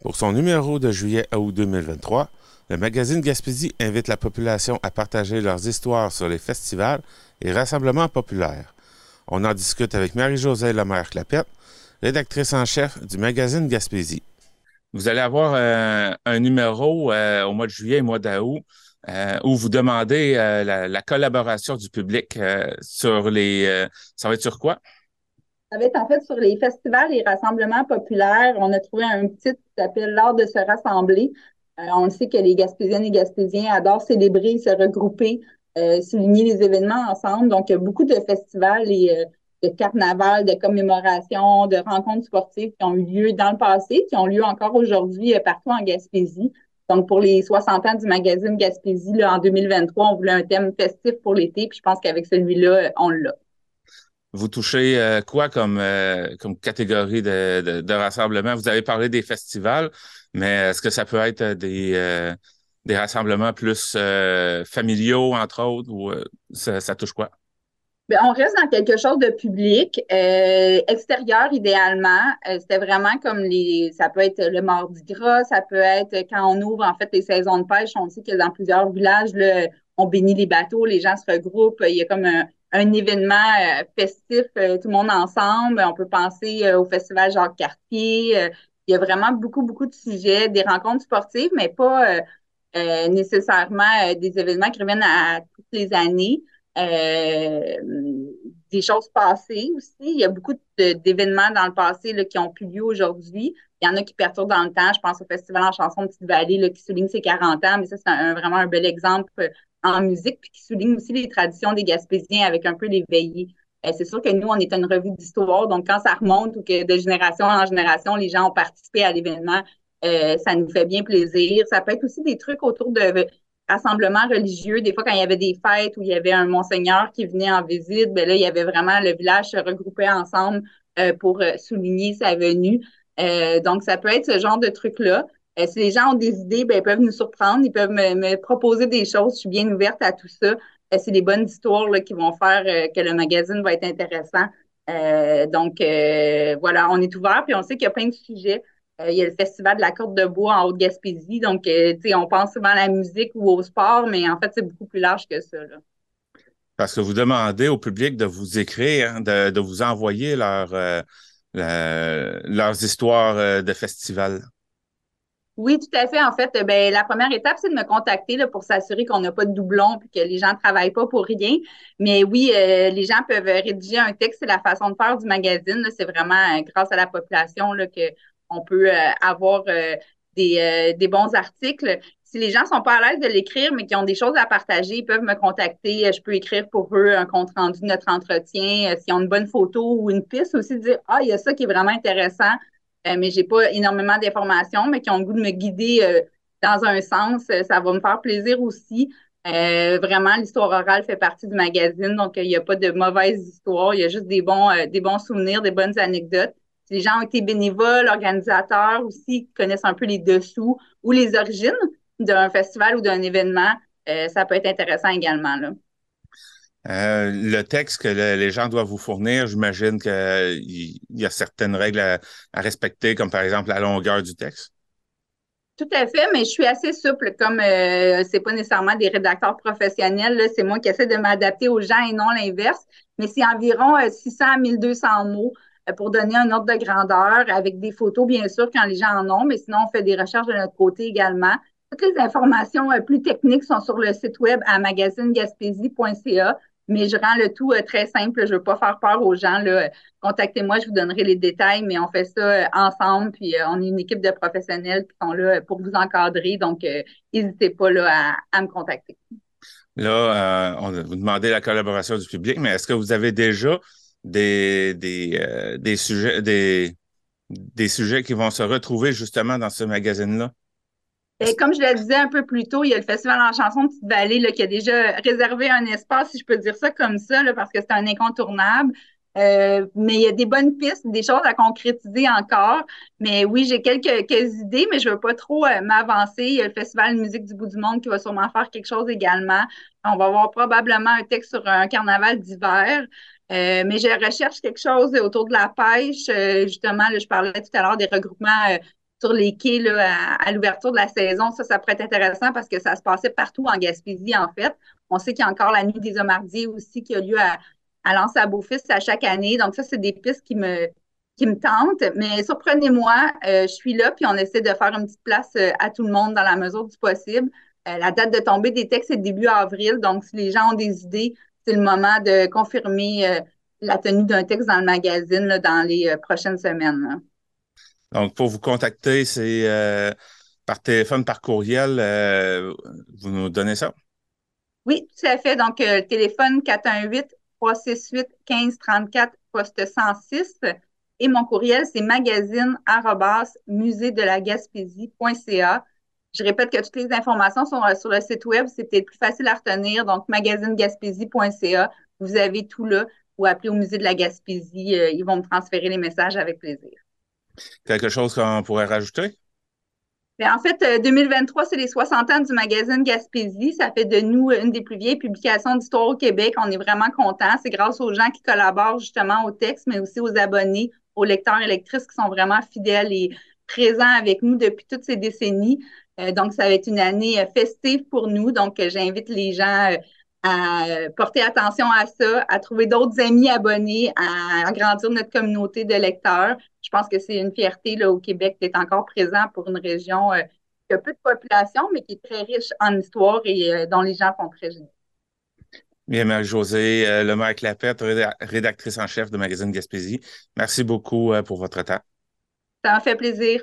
Pour son numéro de juillet à août 2023, le magazine Gaspésie invite la population à partager leurs histoires sur les festivals et rassemblements populaires. On en discute avec Marie-Josée Lemère-Clapette, rédactrice en chef du magazine Gaspésie. Vous allez avoir euh, un numéro euh, au mois de juillet et mois d'août euh, où vous demandez la, collaboration du public sur les... ça va être sur quoi? Ça va être en fait sur les festivals et rassemblements populaires. On a trouvé un petit qui s'appelle L'art de se rassembler. on sait que les Gaspésiennes et Gaspésiens adorent célébrer, se regrouper, souligner les événements ensemble. Donc, il y a beaucoup de festivals et de carnaval, de commémoration, de rencontres sportives qui ont eu lieu dans le passé, qui ont lieu encore aujourd'hui euh, partout en Gaspésie. Donc, pour les 60 ans du magazine Gaspésie, là, en 2023, on voulait un thème festif pour l'été, puis je pense qu'avec celui-là, euh, on l'a. Vous touchez euh, quoi comme, comme catégorie de, rassemblement? Vous avez parlé des festivals, mais est-ce que ça peut être des, des rassemblements plus familiaux, entre autres, ou ça touche quoi? Ben, on reste dans quelque chose de public, euh, extérieur idéalement. Euh, c'était vraiment comme les, ça peut être le mardi gras, ça peut être quand on ouvre en fait les saisons de pêche. On sait que dans plusieurs villages, on bénit les bateaux, les gens se regroupent. Il y a comme un, événement euh, festif, tout le monde ensemble. On peut penser au festival Jacques Cartier. il y a vraiment beaucoup beaucoup de sujets, des rencontres sportives, mais pas nécessairement des événements qui reviennent à toutes les années. Euh, des choses passées aussi. Il y a beaucoup d'événements dans le passé là, qui ont pu lieu aujourd'hui. Il y en a qui perturbent dans le temps. Je pense au Festival en chanson de Petite-Vallée qui souligne ses 40 ans, mais ça, c'est vraiment un bel exemple euh, en musique, puis qui souligne aussi les traditions des Gaspésiens avec un peu l'éveillé. Euh, c'est sûr que nous, on est une revue d'histoire, donc quand ça remonte ou que de génération en génération, les gens ont participé à l'événement, ça nous fait bien plaisir. Ça peut être aussi des trucs autour de rassemblements religieux. Des fois, quand il y avait des fêtes où il y avait un monseigneur qui venait en visite, ben là, il y avait vraiment le village se regroupait ensemble euh, pour euh, souligner sa venue. Euh, donc, ça peut être ce genre de truc-là. Si les gens ont des idées, ben, ils peuvent nous surprendre, ils peuvent me, proposer des choses. Je suis bien ouverte à tout ça. c'est des bonnes histoires là, qui vont faire que le magazine va être intéressant. donc, voilà, on est ouvert, puis on sait qu'il y a plein de sujets. Euh, il y a le Festival de la Côte de Bois en Haute-Gaspésie. Donc, euh, on pense souvent à la musique ou au sport, mais en fait, c'est beaucoup plus large que ça. Parce que vous demandez au public de vous écrire, hein, de, vous envoyer euh, leurs histoires de festival. Oui, tout à fait. En fait, ben, la première étape, c'est de me contacter là, pour s'assurer qu'on n'a pas de doublons et que les gens ne travaillent pas pour rien. Mais oui, les gens peuvent rédiger un texte. C'est la façon de faire du magazine. C'est vraiment grâce à la population là, que on peut euh, avoir euh, euh, des, bons articles. Si les gens sont pas à l'aise de l'écrire, mais qui ont des choses à partager, ils peuvent me contacter. Je peux écrire pour eux un compte rendu de notre entretien. S'ils ont une bonne photo ou une piste aussi, dire Ah, il y a ça qui est vraiment intéressant, mais j'ai pas énormément d'informations, mais qui ont le goût de me guider dans un sens. Ça va me faire plaisir aussi. vraiment, l'histoire orale fait partie du magazine, donc il n'y a pas de mauvaises histoires, il y a juste des bons, des bons souvenirs, des bonnes anecdotes les gens ont été bénévoles, organisateurs aussi, connaissent un peu les dessous ou les origines d'un festival ou d'un événement, euh, ça peut être intéressant également. Là. Euh, le texte que les gens doivent vous fournir, j'imagine qu'il y a certaines règles à, respecter, comme par exemple la longueur du texte. Tout à fait, mais je suis assez souple, comme euh, c'est pas nécessairement des rédacteurs professionnels, c'est moi qui essaie de m'adapter aux gens et non l'inverse, mais c'est environ 600 à 1200 mots. Euh, pour donner un ordre de grandeur avec des photos, bien sûr, quand les gens en ont, mais sinon, on fait des recherches de notre côté également. Toutes les informations euh, plus techniques sont sur le site web à magasinegaspésie.ca, mais je rends le tout euh, très simple. Je ne veux pas faire peur aux gens. Contactez-moi, je vous donnerai les détails, mais on fait ça ensemble, puis on est une équipe de professionnels qui sont là pour vous encadrer. Donc, n'hésitez pas là, à, me contacter. Là, on vous demandez la collaboration du public, mais est-ce que vous avez déjà des, des, euh, des sujets, des, des sujets qui vont se retrouver justement dans ce magazine-là? Et comme je le disais un peu plus tôt, il y a le Festival en chanson de Petite-Vallée qui a déjà réservé un espace, si je peux dire ça comme ça, parce que c'est un incontournable. Euh, mais il y a des bonnes pistes, des choses à concrétiser encore. Mais oui, j'ai quelques, idées, mais je ne veux pas trop euh, m'avancer. Il y a le Festival de musique du bout du monde qui va sûrement faire quelque chose également. On va avoir probablement un texte sur un carnaval d'hiver. Euh, mais je recherche quelque chose autour de la pêche. Justement, je parlais tout à l'heure des regroupements sur les quais à, l'ouverture de la saison. Ça, ça pourrait être intéressant parce que ça se passait partout en Gaspésie, en fait. On sait qu'il y a encore la nuit des Homardiers aussi qui a lieu à, à Lance à Beaufils à chaque année. Donc, ça, c'est des pistes qui me, qui tentent. Mais surprenez-moi, euh, je suis là, puis on essaie de faire une petite place euh, à tout le monde dans la mesure du possible. Euh, la date de tombée des textes est début avril. Donc, si les gens ont des idées, c'est le moment de confirmer la tenue d'un texte dans le magazine dans les prochaines semaines. Donc, pour vous contacter, c'est par téléphone, par courriel, vous nous donnez ça? Oui, tout à fait. Donc, téléphone 418 368 1534 poste 106. Et mon courriel, c'est magazine de la Gaspésie.ca. Je répète que toutes les informations sont sur le site web. C'est peut-être plus facile à retenir. Donc, magasinegaspésie.ca. Vous avez tout là. Ou appelez au musée de la Gaspésie. Euh, ils vont me transférer les messages avec plaisir. Quelque chose qu'on pourrait rajouter? Ben, en fait, 2023, euh, c'est les 60 ans du magazine Gaspésie. Ça fait de nous une des plus vieilles publications d'histoire au Québec. On est vraiment contents. C'est grâce aux gens qui collaborent justement au texte, mais aussi aux abonnés, aux lecteurs et lectrices qui sont vraiment fidèles et présents avec nous depuis toutes ces décennies. Euh, donc, ça va être une année euh, festive pour nous. Donc, j'invite les gens à porter attention à ça, à trouver d'autres amis abonnés, à agrandir notre communauté de lecteurs. Je pense que c'est une fierté là, au Québec d'être encore présent pour une région euh, qui a peu de population, mais qui est très riche en histoire et euh, dont les gens sont très généreux. Bien, Marie-Josée euh, Lemaire-Clapette, rédactrice en chef de Magazine Gaspésie. Merci beaucoup pour votre temps. Ça m'a fait plaisir.